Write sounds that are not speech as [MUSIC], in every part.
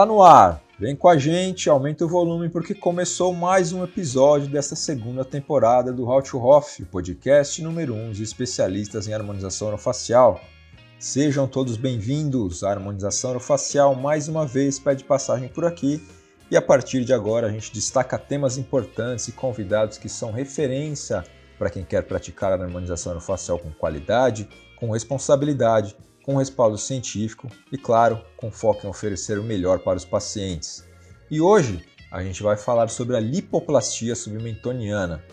Tá no ar. Vem com a gente, aumenta o volume porque começou mais um episódio dessa segunda temporada do How to Hoff, podcast número 1 um de especialistas em harmonização orofacial. Sejam todos bem-vindos. A harmonização orofacial mais uma vez pede passagem por aqui e a partir de agora a gente destaca temas importantes e convidados que são referência para quem quer praticar a harmonização orofacial com qualidade, com responsabilidade com respaldo científico e, claro, com foco em oferecer o melhor para os pacientes. E hoje a gente vai falar sobre a lipoplastia submentoniana,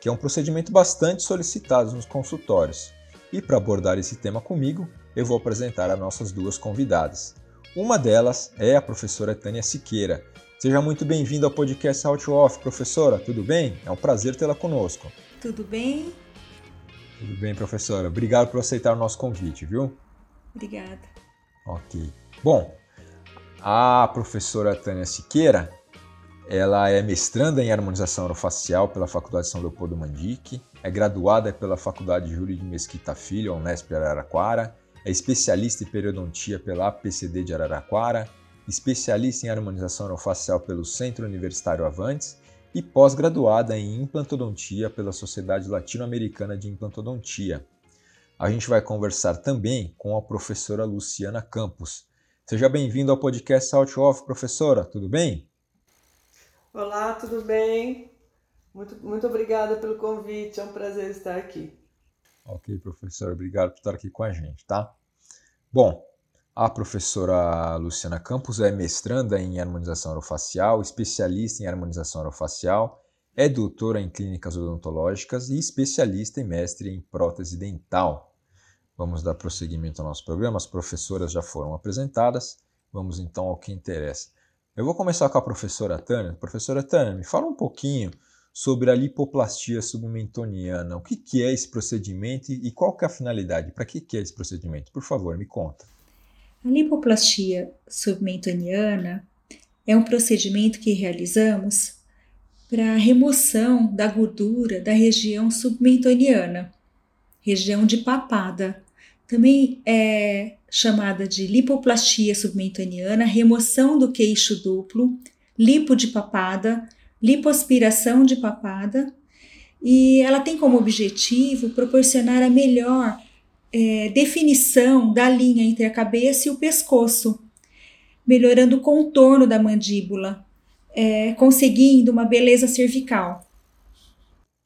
que é um procedimento bastante solicitado nos consultórios. E para abordar esse tema comigo, eu vou apresentar as nossas duas convidadas. Uma delas é a professora Tânia Siqueira. Seja muito bem-vinda ao podcast Out Off, professora. Tudo bem? É um prazer tê-la conosco. Tudo bem? Tudo bem, professora. Obrigado por aceitar o nosso convite, viu? Obrigada. Ok. Bom, a professora Tânia Siqueira, ela é mestranda em harmonização orofacial pela Faculdade São Leopoldo Mandique, é graduada pela Faculdade Júlio de Mesquita Filho, Unesp Araraquara, é especialista em periodontia pela APCD de Araraquara, especialista em harmonização orofacial pelo Centro Universitário Avantes e pós-graduada em implantodontia pela Sociedade Latino-Americana de Implantodontia a gente vai conversar também com a professora Luciana Campos. Seja bem-vindo ao podcast Out Off, professora, tudo bem? Olá, tudo bem? Muito, muito obrigada pelo convite, é um prazer estar aqui. Ok, professora, obrigado por estar aqui com a gente, tá? Bom, a professora Luciana Campos é mestranda em harmonização orofacial, especialista em harmonização orofacial é doutora em clínicas odontológicas e especialista e mestre em prótese dental. Vamos dar prosseguimento ao nosso programa. As professoras já foram apresentadas. Vamos então ao que interessa. Eu vou começar com a professora Tânia. Professora Tânia, me fala um pouquinho sobre a lipoplastia submentoniana. O que, que é esse procedimento e qual que é a finalidade? Para que, que é esse procedimento? Por favor, me conta. A lipoplastia submentoniana é um procedimento que realizamos para a remoção da gordura da região submentoniana, região de papada. Também é chamada de lipoplastia submentoniana, remoção do queixo duplo, lipo de papada, lipoaspiração de papada, e ela tem como objetivo proporcionar a melhor é, definição da linha entre a cabeça e o pescoço, melhorando o contorno da mandíbula, é, conseguindo uma beleza cervical.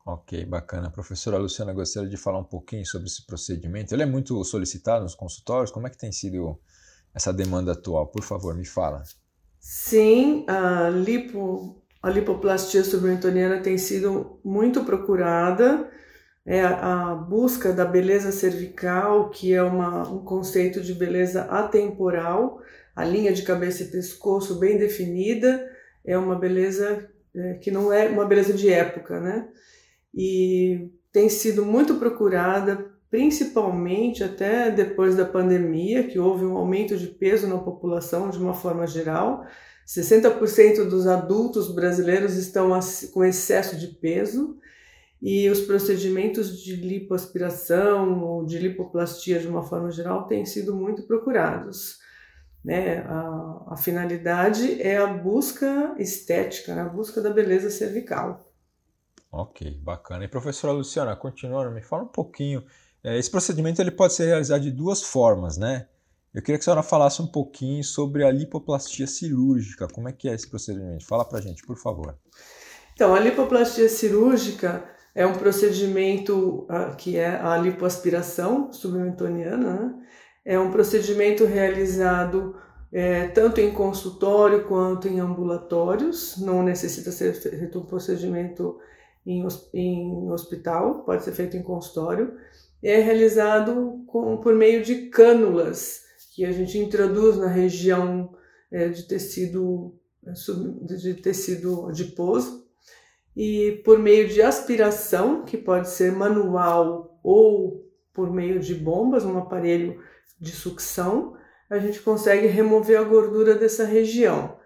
Ok, bacana. A professora Luciana gostaria de falar um pouquinho sobre esse procedimento. Ele é muito solicitado nos consultórios? Como é que tem sido essa demanda atual? Por favor, me fala. Sim, a, lipo, a lipoplastia submentoniana tem sido muito procurada. É a, a busca da beleza cervical, que é uma, um conceito de beleza atemporal, a linha de cabeça e pescoço bem definida, é uma beleza é, que não é uma beleza de época, né? E tem sido muito procurada, principalmente até depois da pandemia, que houve um aumento de peso na população de uma forma geral. 60% dos adultos brasileiros estão com excesso de peso e os procedimentos de lipoaspiração ou de lipoplastia de uma forma geral têm sido muito procurados. Né? A, a finalidade é a busca estética, né? a busca da beleza cervical. Ok, bacana. E professora Luciana, continuando, me fala um pouquinho. É, esse procedimento ele pode ser realizado de duas formas, né? Eu queria que a senhora falasse um pouquinho sobre a lipoplastia cirúrgica. Como é que é esse procedimento? Fala pra gente, por favor. Então, a lipoplastia cirúrgica é um procedimento uh, que é a lipoaspiração submentoniana, né? É um procedimento realizado é, tanto em consultório quanto em ambulatórios, não necessita ser feito um procedimento em, em hospital, pode ser feito em consultório. É realizado com, por meio de cânulas que a gente introduz na região é, de tecido é, de tecido adiposo e por meio de aspiração, que pode ser manual ou por meio de bombas, um aparelho de sucção, a gente consegue remover a gordura dessa região.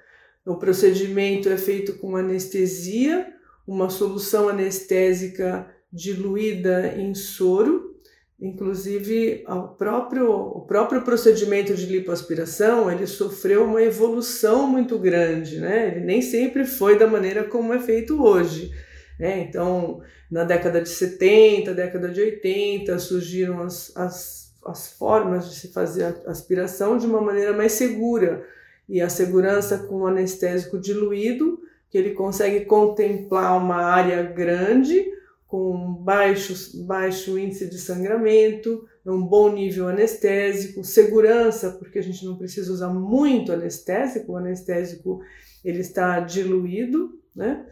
O procedimento é feito com anestesia, uma solução anestésica diluída em soro, Inclusive, o próprio, o próprio procedimento de lipoaspiração, ele sofreu uma evolução muito grande, né? Ele nem sempre foi da maneira como é feito hoje. Né? Então, na década de 70, década de 80, surgiram as, as, as formas de se fazer a aspiração de uma maneira mais segura. E a segurança com o anestésico diluído, que ele consegue contemplar uma área grande, com baixo, baixo índice de sangramento, um bom nível anestésico, segurança, porque a gente não precisa usar muito anestésico, o anestésico ele está diluído, né?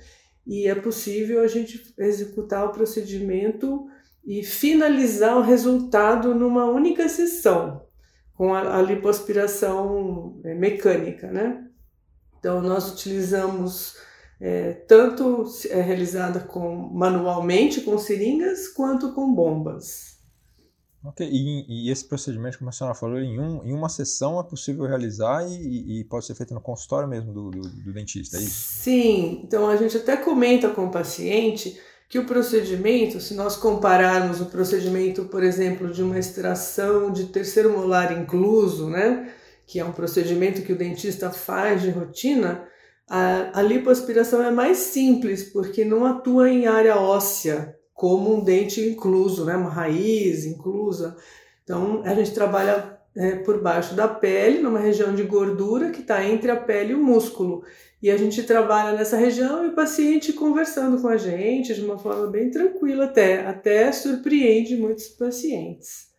E é possível a gente executar o procedimento e finalizar o resultado numa única sessão, com a, a lipoaspiração é, mecânica, né? Então, nós utilizamos é, tanto é realizada com, manualmente com seringas quanto com bombas. Ok, e, e, esse procedimento, como a senhora falou, em, um, em uma sessão é possível realizar e, e pode ser feito no consultório mesmo do, do, do, dentista, é isso? Sim, então a gente até comenta com o paciente que o procedimento, se nós compararmos o procedimento, por exemplo, de uma extração de terceiro molar incluso, né, que é um procedimento que o dentista faz de rotina, a, a lipoaspiração é mais simples, porque não atua em área óssea, como um dente incluso, né? uma raiz inclusa. Então, a gente trabalha é, por baixo da pele, numa região de gordura que está entre a pele e o músculo. E a gente trabalha nessa região e o paciente conversando com a gente de uma forma bem tranquila até, até surpreende muitos pacientes.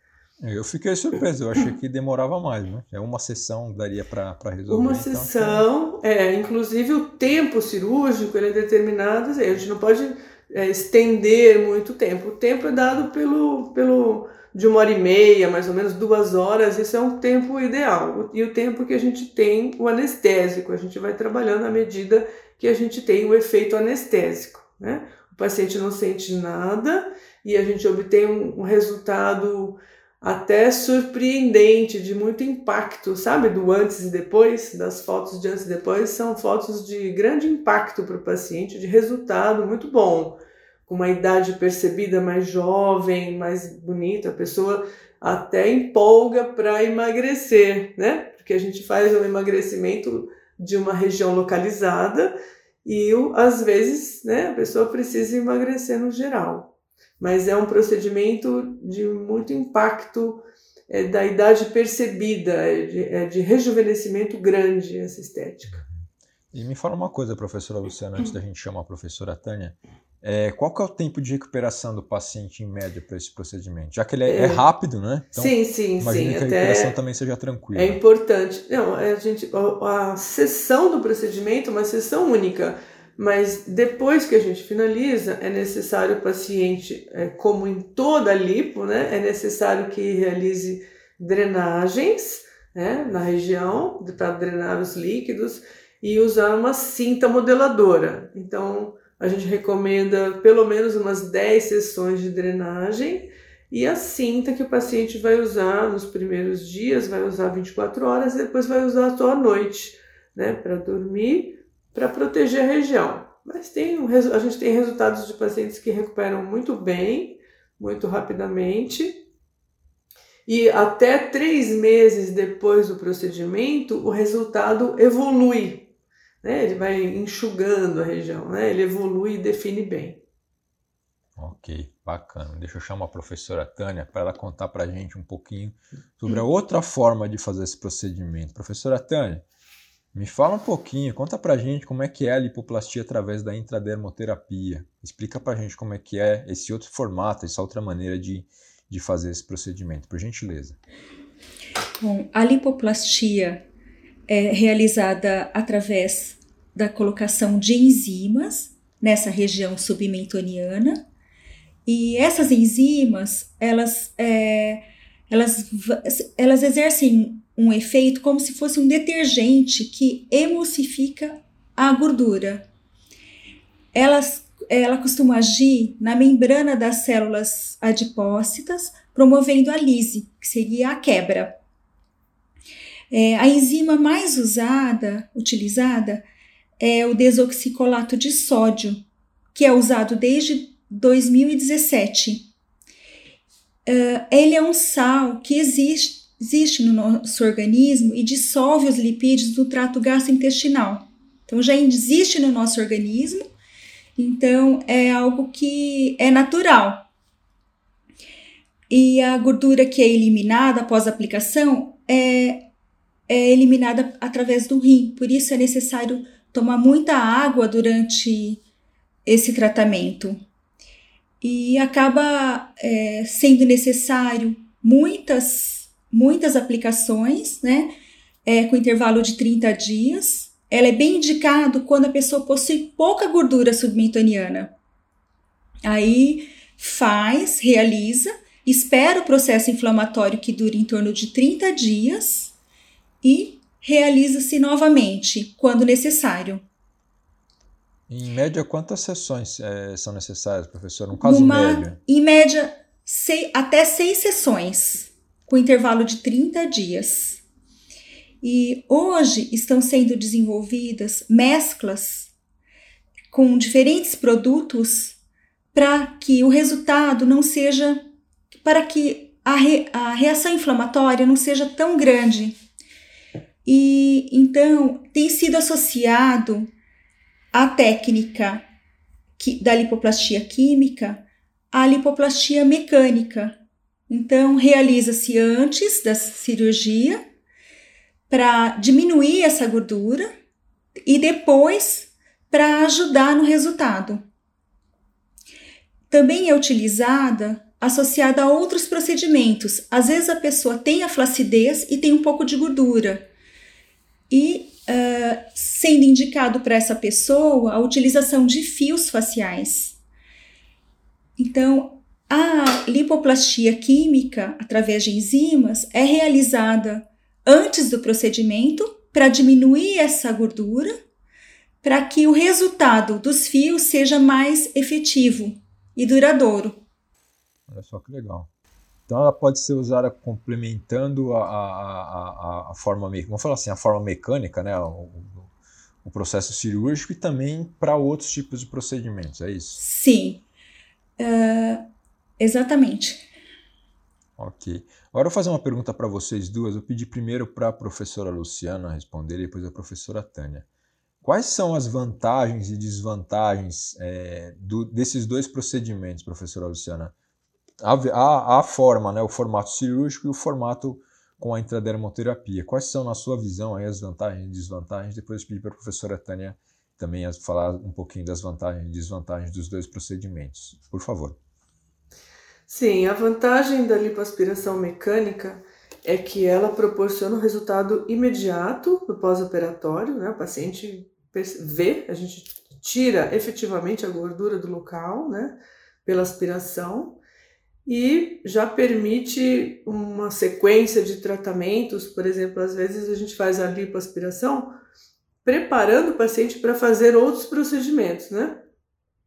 Eu fiquei surpreso, eu achei que demorava mais, né? É uma sessão daria para resolver. Uma então, sessão, é, inclusive o tempo cirúrgico ele é determinado, a gente não pode é, estender muito tempo. O tempo é dado pelo, pelo de uma hora e meia, mais ou menos duas horas, isso é um tempo ideal. E o tempo que a gente tem o anestésico, a gente vai trabalhando à medida que a gente tem o efeito anestésico, né? O paciente não sente nada e a gente obtém um, um resultado até surpreendente, de muito impacto, sabe? Do antes e depois, das fotos de antes e depois, são fotos de grande impacto para o paciente, de resultado muito bom, uma idade percebida mais jovem, mais bonita, a pessoa até empolga para emagrecer, né? Porque a gente faz um emagrecimento de uma região localizada e às vezes, né, a pessoa precisa emagrecer no geral mas é um procedimento de muito impacto é, da idade percebida, é de, é de rejuvenescimento grande essa estética. E me fala uma coisa, professora Luciana, antes da [CLEARS THROAT] gente chamar a professora Tânia. É, qual que é o tempo de recuperação do paciente em média para esse procedimento? Já que ele é, é, é rápido, né? Então, sim, sim, imagina sim. que a recuperação também seja tranquila. É importante. Não, a gente, a, a sessão do procedimento é uma sessão única. Mas depois que a gente finaliza, é necessário o paciente, é, como em toda a lipo, né, é necessário que realize drenagens né, na região para drenar os líquidos e usar uma cinta modeladora. Então, a gente recomenda pelo menos umas 10 sessões de drenagem e a cinta que o paciente vai usar nos primeiros dias, vai usar 24 horas e depois vai usar só à noite, né, para dormir para proteger a região. Mas tem um, a gente tem resultados de pacientes que recuperam muito bem, muito rapidamente. E até três meses depois do procedimento, o resultado evolui. Né? Ele vai enxugando a região, né? ele evolui e define bem. Ok, bacana. Deixa eu chamar a professora Tânia para ela contar para a gente um pouquinho sobre a outra forma de fazer esse procedimento. Professora Tânia, me fala um pouquinho, conta pra gente como é que é a lipoplastia através da intradermoterapia. Explica pra gente como é que é esse outro formato, essa outra maneira de, de fazer esse procedimento, por gentileza. Bom, a lipoplastia é realizada através da colocação de enzimas nessa região submentoniana e essas enzimas elas é, elas, elas exercem um efeito como se fosse um detergente que emulsifica a gordura. Elas, ela costuma agir na membrana das células adipócitas, promovendo a lise, que seria a quebra. É, a enzima mais usada, utilizada, é o desoxicolato de sódio, que é usado desde 2017 uh, ele é um sal que existe, existe no nosso organismo e dissolve os lipídios no trato gastrointestinal. Então já existe no nosso organismo, então é algo que é natural. E a gordura que é eliminada após a aplicação é, é eliminada através do rim, por isso é necessário tomar muita água durante esse tratamento. E acaba é, sendo necessário muitas, muitas aplicações, né? É, com intervalo de 30 dias. Ela é bem indicado quando a pessoa possui pouca gordura submentaniana. Aí faz, realiza, espera o processo inflamatório que dura em torno de 30 dias e realiza-se novamente quando necessário. Em média, quantas sessões é, são necessárias, professor? Um caso Numa, médio? Em média, sei, até seis sessões, com intervalo de 30 dias. E hoje estão sendo desenvolvidas mesclas com diferentes produtos para que o resultado não seja, para que a, re, a reação inflamatória não seja tão grande. E então tem sido associado a técnica da lipoplastia química à lipoplastia mecânica. Então, realiza-se antes da cirurgia para diminuir essa gordura e depois para ajudar no resultado. Também é utilizada associada a outros procedimentos. Às vezes a pessoa tem a flacidez e tem um pouco de gordura. E uh, sendo indicado para essa pessoa a utilização de fios faciais. Então, a lipoplastia química através de enzimas é realizada antes do procedimento para diminuir essa gordura, para que o resultado dos fios seja mais efetivo e duradouro. Olha só que legal. Então ela pode ser usada complementando a, a, a, a forma, vamos falar assim, a forma mecânica, né, o, o processo cirúrgico e também para outros tipos de procedimentos, é isso? Sim, uh, exatamente. Ok. Agora eu vou fazer uma pergunta para vocês duas. Eu pedi primeiro para a professora Luciana responder e depois a professora Tânia. Quais são as vantagens e desvantagens é, do, desses dois procedimentos, professora Luciana? A, a, forma, né, o formato cirúrgico e o formato com a intradermoterapia. Quais são, na sua visão, aí, as vantagens e desvantagens? Depois eu pedi para a professora Tânia também falar um pouquinho das vantagens e desvantagens dos dois procedimentos. Por favor. Sim, a vantagem da lipoaspiração mecânica é que ela proporciona um resultado imediato no pós-operatório, né? O paciente vê, a gente tira efetivamente a gordura do local, né? Pela aspiração e já permite uma sequência de tratamentos, por exemplo, às vezes a gente faz a lipoaspiração preparando o paciente para fazer outros procedimentos, né?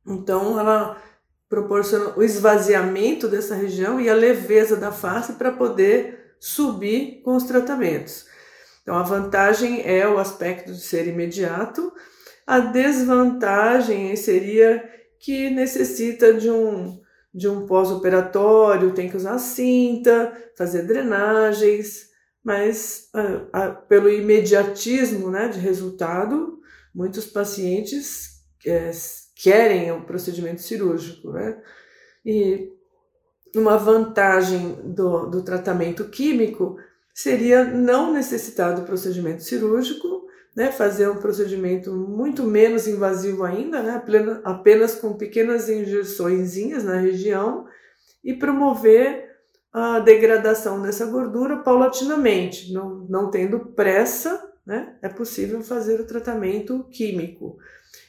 Então ela proporciona o esvaziamento dessa região e a leveza da face para poder subir com os tratamentos. Então a vantagem é o aspecto de ser imediato, a desvantagem seria que necessita de um de um pós-operatório, tem que usar cinta, fazer drenagens, mas ah, ah, pelo imediatismo né, de resultado, muitos pacientes é, querem o procedimento cirúrgico. Né? E uma vantagem do, do tratamento químico seria não necessitar do procedimento cirúrgico, né, fazer um procedimento muito menos invasivo ainda, né, apenas com pequenas injeções na região e promover a degradação dessa gordura paulatinamente, não, não tendo pressa, né, é possível fazer o tratamento químico.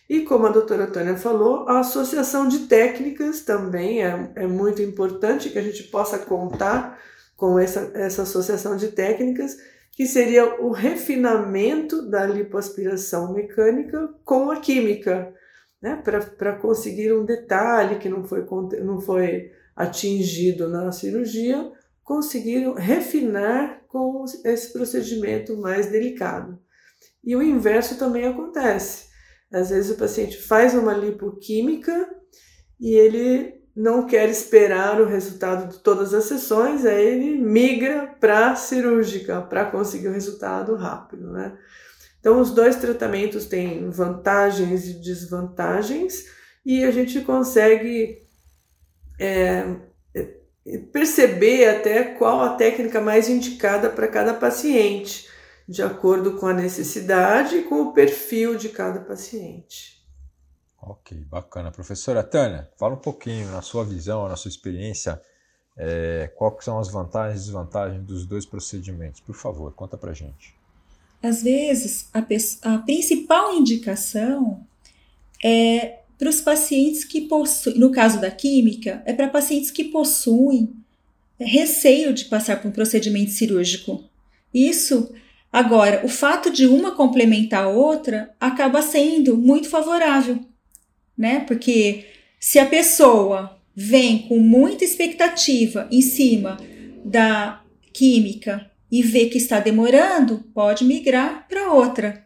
E como a doutora Tânia falou, a associação de técnicas também é, é muito importante que a gente possa contar com essa, essa associação de técnicas que seria o refinamento da lipoaspiração mecânica com a química, né? para conseguir um detalhe que não foi, não foi atingido na cirurgia, conseguir refinar com esse procedimento mais delicado. E o inverso também acontece. Às vezes o paciente faz uma lipoquímica e ele não quer esperar o resultado de todas as sessões, aí ele migra para cirúrgica para conseguir o resultado rápido, né? Então, os dois tratamentos têm vantagens e desvantagens, e a gente consegue é, é perceber até qual a técnica mais indicada para cada paciente, de acordo com a necessidade e com o perfil de cada paciente. Ok, bacana. Professora Tânia, fala um pouquinho na sua visão, na sua experiência, é, quais são as vantagens e desvantagens dos dois procedimentos? Por favor, conta pra gente. Às vezes, a, a principal indicação é para os pacientes que possuem, no caso da química, é para pacientes que possuem receio de passar por um procedimento cirúrgico. Isso, agora, o fato de uma complementar a outra acaba sendo muito favorável né? Porque se a pessoa vem com muita expectativa em cima da química e vê que está demorando, pode migrar para outra.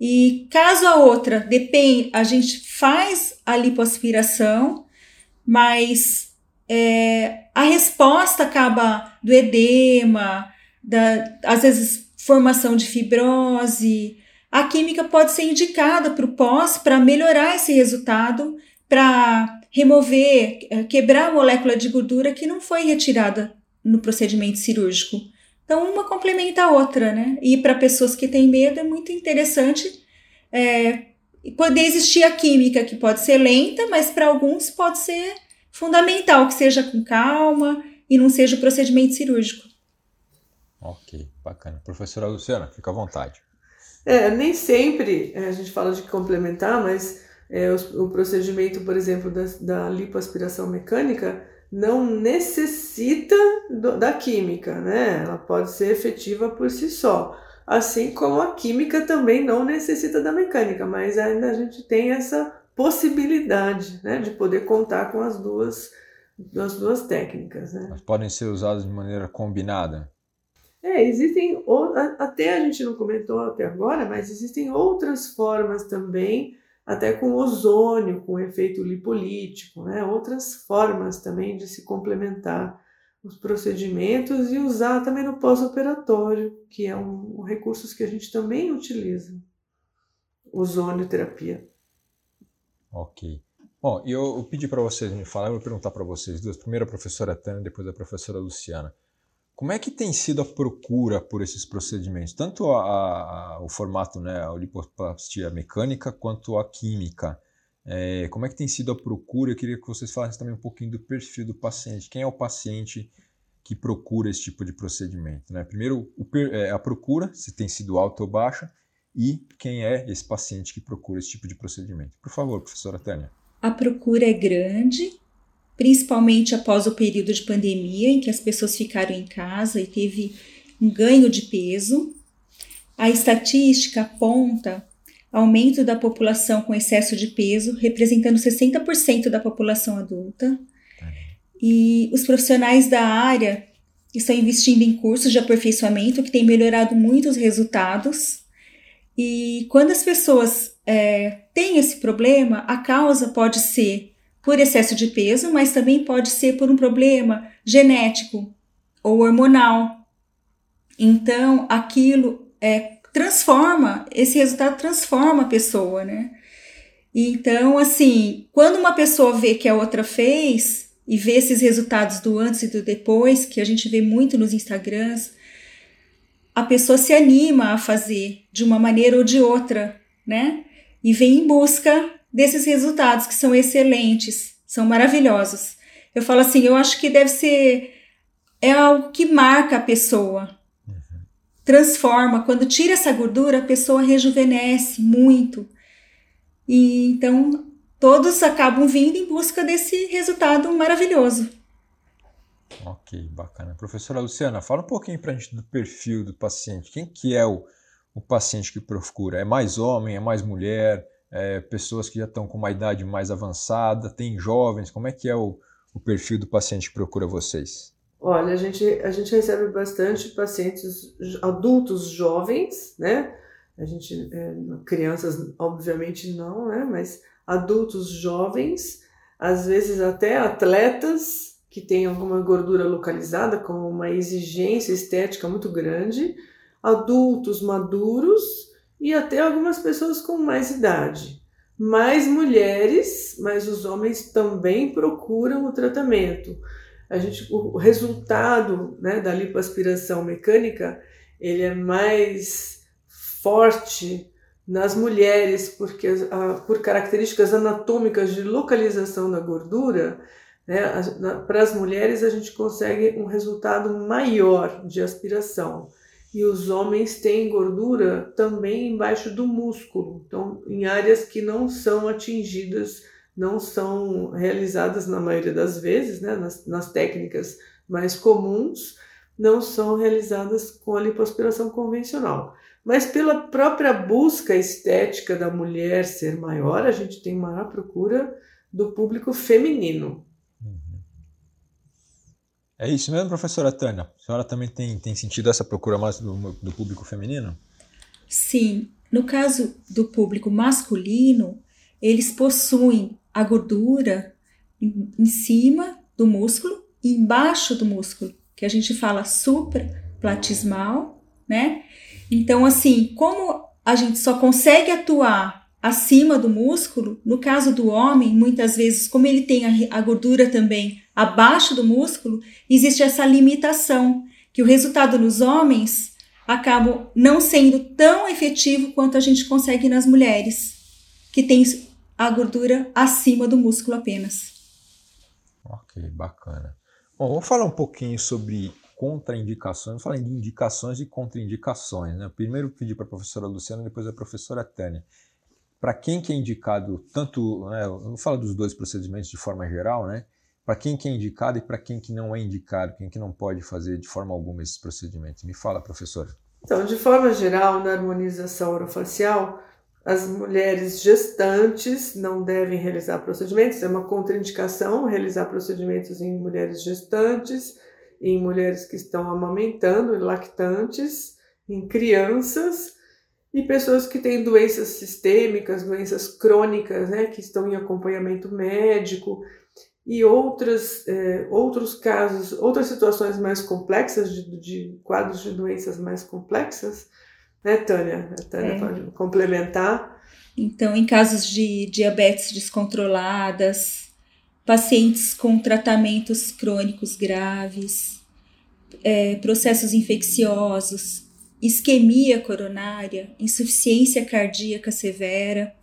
E caso a outra depende, a gente faz a lipoaspiração, mas é, a resposta acaba do edema, da, às vezes formação de fibrose, a química pode ser indicada para o pós para melhorar esse resultado, para remover, eh, quebrar a molécula de gordura que não foi retirada no procedimento cirúrgico. Então, uma complementa a outra, né? E para pessoas que têm medo é muito interessante é, poder existir a química, que pode ser lenta, mas para alguns pode ser fundamental, que seja com calma e não seja o procedimento cirúrgico. Ok, bacana. Professora Luciana, fica à vontade. É, nem sempre é, a gente fala de complementar, mas é, o, o, procedimento, por exemplo, da, da lipoaspiração mecânica não necessita do, da química, né? Ela pode ser efetiva por si só. Assim como a química também não necessita da mecânica, mas ainda a gente tem essa possibilidade né, de poder contar com as duas, as duas técnicas. Né? Mas podem ser usadas de maneira combinada? É, existem, até a gente não comentou até agora, mas existem outras formas também, até com ozônio, com efeito lipolítico, né? outras formas também de se complementar os procedimentos e usar também no pós-operatório, que é um, um recurso que a gente também utiliza, ozônio terapia. Ok. Bom, eu, eu pedi para vocês me falar, eu vou perguntar para vocês duas, primeiro a professora Tânia, depois a professora Luciana. Como é que tem sido a procura por esses procedimentos? Tanto a, a, o formato, né, a lipoplastia mecânica, quanto a química. É, como é que tem sido a procura? Eu queria que vocês falassem também um pouquinho do perfil do paciente. Quem é o paciente que procura esse tipo de procedimento? Né? Primeiro, o, é, a procura, se tem sido alta ou baixa, e quem é esse paciente que procura esse tipo de procedimento. Por favor, professora Tânia. A procura é grande, principalmente após o período de pandemia, em que as pessoas ficaram em casa e teve um ganho de peso. A estatística aponta aumento da população com excesso de peso, representando 60% da população adulta. E os profissionais da área estão investindo em cursos de aperfeiçoamento que têm melhorado muito os resultados. E quando as pessoas é, têm esse problema, a causa pode ser por excesso de peso, mas também pode ser por um problema genético ou hormonal. Então, aquilo é, transforma, esse resultado transforma a pessoa, né? Então, assim, quando uma pessoa vê que a outra fez e vê esses resultados do antes e do depois, que a gente vê muito nos Instagrams, a pessoa se anima a fazer de uma maneira ou de outra, né? E vem em busca desses resultados que são excelentes, são maravilhosos. Eu falo assim, eu acho que deve ser é algo que marca a pessoa. Uhum. Transforma, quando tira essa gordura, a pessoa rejuvenesce muito. E então todos acabam vindo em busca desse resultado maravilhoso. Ok, bacana. Professora Luciana, fala um pouquinho para a gente do perfil do paciente. Quem que é o, o paciente que procura? É mais homem, é mais mulher? É, pessoas que já estão com uma idade mais avançada, tem jovens? Como é que é o, o perfil do paciente que procura vocês? Olha, a gente, a gente recebe bastante pacientes adultos jovens, né? A gente, é, crianças, obviamente não, né? Mas adultos jovens, às vezes até atletas que têm alguma gordura localizada, com uma exigência estética muito grande, adultos maduros e até algumas pessoas com mais idade. Mais mulheres, mas os homens também procuram o tratamento. A gente, o resultado né, da lipoaspiração mecânica ele é mais forte nas mulheres, porque por características anatômicas de localização da gordura, né, para as mulheres a gente consegue um resultado maior de aspiração. E os homens têm gordura também embaixo do músculo, então em áreas que não são atingidas, não são realizadas na maioria das vezes, né, nas, nas técnicas mais comuns, não são realizadas com a lipoaspiração convencional. Mas pela própria busca estética da mulher ser maior, a gente tem maior procura do público feminino. É isso mesmo, professora Tânia? A senhora também tem, tem sentido essa procura mais do, do público feminino? Sim. No caso do público masculino, eles possuem a gordura em, em cima do músculo e embaixo do músculo, que a gente fala supraplatismal, né? Então, assim, como a gente só consegue atuar acima do músculo, no caso do homem, muitas vezes, como ele tem a, a gordura também abaixo do músculo, existe essa limitação, que o resultado nos homens acaba não sendo tão efetivo quanto a gente consegue nas mulheres, que tem a gordura acima do músculo apenas. Ok, bacana. Bom, vamos falar um pouquinho sobre contraindicações, falando de indicações e contraindicações. Né? Primeiro pedi para a professora Luciana, depois a professora Tânia. Para quem que é indicado, tanto, né, eu vou falar dos dois procedimentos de forma geral, né? Para quem que é indicado e para quem que não é indicado, quem que não pode fazer de forma alguma esses procedimentos. Me fala, professora. Então, de forma geral, na harmonização orofacial, as mulheres gestantes não devem realizar procedimentos, é uma contraindicação realizar procedimentos em mulheres gestantes em mulheres que estão amamentando, em lactantes, em crianças e pessoas que têm doenças sistêmicas, doenças crônicas, né, que estão em acompanhamento médico e outras, é, outros casos, outras situações mais complexas, de, de, quadros de doenças mais complexas, né, Tânia? A Tânia é. pode complementar. Então, em casos de diabetes descontroladas, pacientes com tratamentos crônicos graves, é, processos infecciosos, isquemia coronária, insuficiência cardíaca severa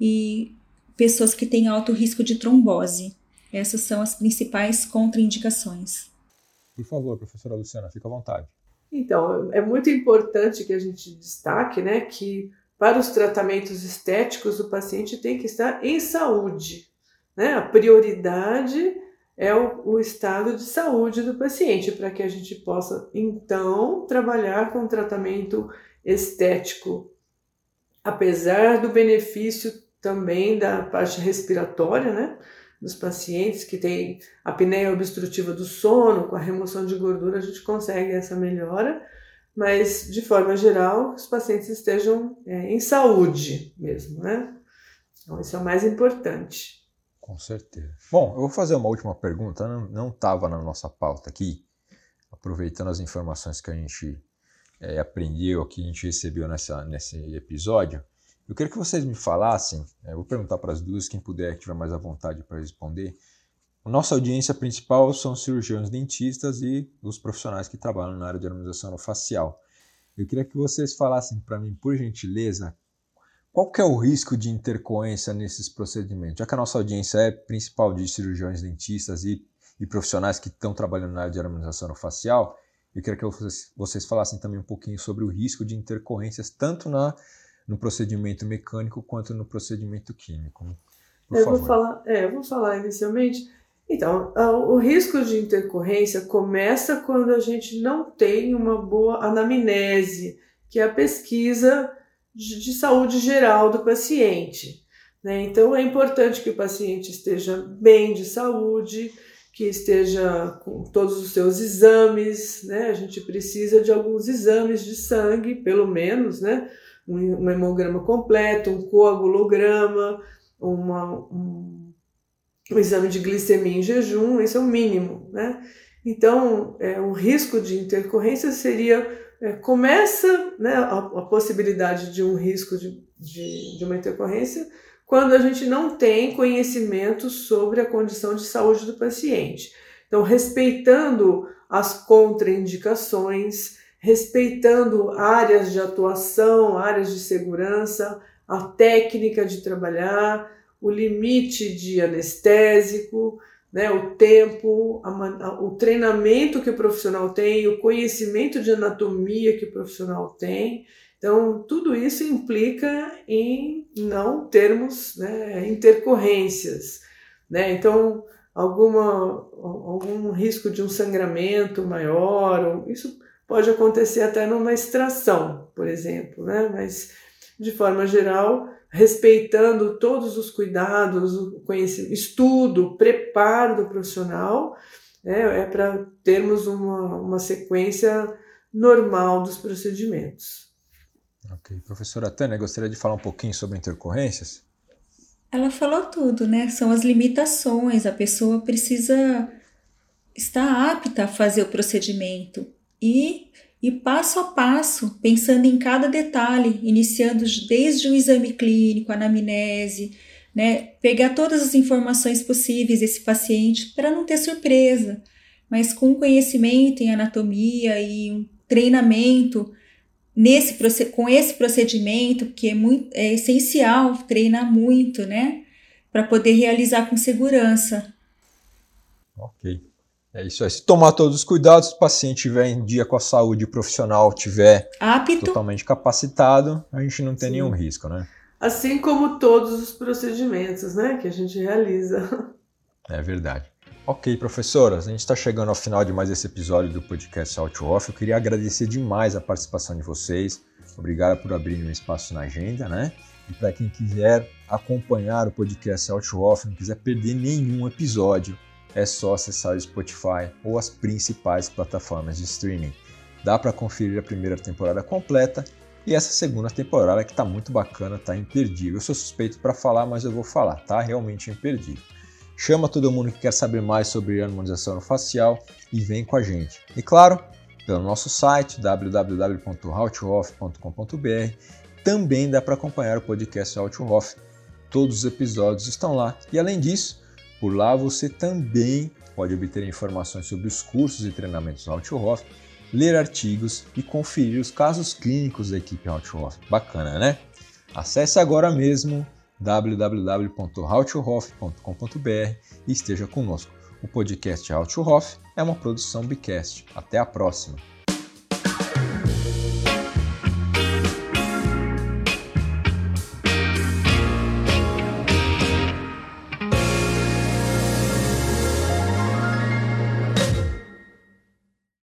e pessoas que têm alto risco de trombose. Essas são as principais contraindicações. Por favor, professora Luciana, fique à vontade. Então, é muito importante que a gente destaque né, que para os tratamentos estéticos o paciente tem que estar em saúde, né? A prioridade é o, o estado de saúde do paciente, para que a gente possa então trabalhar com tratamento estético. Apesar do benefício também da parte respiratória, né? Dos pacientes que têm apneia obstrutiva do sono, com a remoção de gordura, a gente consegue essa melhora, mas de forma geral, os pacientes estejam é, em saúde mesmo, né? Então, isso é o mais importante. Com certeza. Bom, eu vou fazer uma última pergunta, não estava na nossa pauta aqui, aproveitando as informações que a gente é, aprendeu, que a gente recebeu nessa, nesse episódio. Eu queria que vocês me falassem, é, vou perguntar para as duas, quem puder, que tiver mais à vontade para responder. Nossa audiência principal são cirurgiões dentistas e os profissionais que trabalham na área de harmonização facial. Eu queria que vocês falassem para mim, por gentileza, qual que é o risco de intercorrência nesses procedimentos? Já que a nossa audiência é principal de cirurgiões dentistas e, e profissionais que estão trabalhando na área de harmonização facial, eu queria que vocês, vocês falassem também um pouquinho sobre o risco de intercorrências tanto na, no procedimento mecânico quanto no procedimento químico. Por eu, favor. Vou falar, é, eu vou falar inicialmente. Então, o risco de intercorrência começa quando a gente não tem uma boa anamnese, que é a pesquisa de, de saúde geral do paciente. Né? Então, é importante que o paciente esteja bem de saúde, que esteja com todos os seus exames, né? A gente precisa de alguns exames de sangue, pelo menos, né? Um, um hemograma completo, um coagulograma, uma, um, o exame de glicemia em jejum, esse é o mínimo, né? Então, é, o risco de intercorrência seria, é, começa né, a, a, possibilidade de um risco de, de, de uma intercorrência quando a gente não tem conhecimento sobre a condição de saúde do paciente. Então, respeitando as contraindicações, respeitando áreas de atuação, áreas de segurança, a técnica de trabalhar, o limite de anestésico, né, o tempo, a, o treinamento que o profissional tem, o conhecimento de anatomia que o profissional tem. Então, tudo isso implica em não termos né, intercorrências. Né? Então, alguma, algum risco de um sangramento maior, isso pode acontecer até numa extração, por exemplo, né? mas de forma geral, respeitando todos os cuidados, o conhecimento, estudo, preparo do profissional, né, é para termos uma, uma sequência normal dos procedimentos. Ok. Professora Tânia, gostaria de falar um pouquinho sobre intercorrências? Ela falou tudo, né? São as limitações, a pessoa precisa estar apta a fazer o procedimento e e passo a passo, pensando em cada detalhe, iniciando desde o exame clínico, a anamnese, né, pegar todas as informações possíveis desse paciente para não ter surpresa, mas com conhecimento em anatomia e um treinamento nesse com esse procedimento que é muito é essencial treinar muito, né, para poder realizar com segurança. Ok. É isso aí. Se tomar todos os cuidados, o paciente estiver em dia com a saúde profissional, tiver Apto. totalmente capacitado, a gente não tem Sim. nenhum risco, né? Assim como todos os procedimentos, né, que a gente realiza. É verdade. Ok, professoras, a gente está chegando ao final de mais esse episódio do podcast Out Off. Eu queria agradecer demais a participação de vocês. Obrigado por abrirem um espaço na agenda, né? E para quem quiser acompanhar o podcast Out Off, não quiser perder nenhum episódio, é só acessar o Spotify ou as principais plataformas de streaming. Dá para conferir a primeira temporada completa e essa segunda temporada que está muito bacana, está imperdível. Eu sou suspeito para falar, mas eu vou falar, tá realmente imperdível. Chama todo mundo que quer saber mais sobre harmonização facial e vem com a gente. E claro, pelo nosso site www.howtohoff.com.br também dá para acompanhar o podcast Outhoff. Todos os episódios estão lá. E além disso, por lá você também pode obter informações sobre os cursos e treinamentos Althoff, ler artigos e conferir os casos clínicos da equipe Althoff. Bacana, né? Acesse agora mesmo www.howtohoff.com.br e esteja conosco. O podcast Althoff é uma produção Bicast. Até a próxima!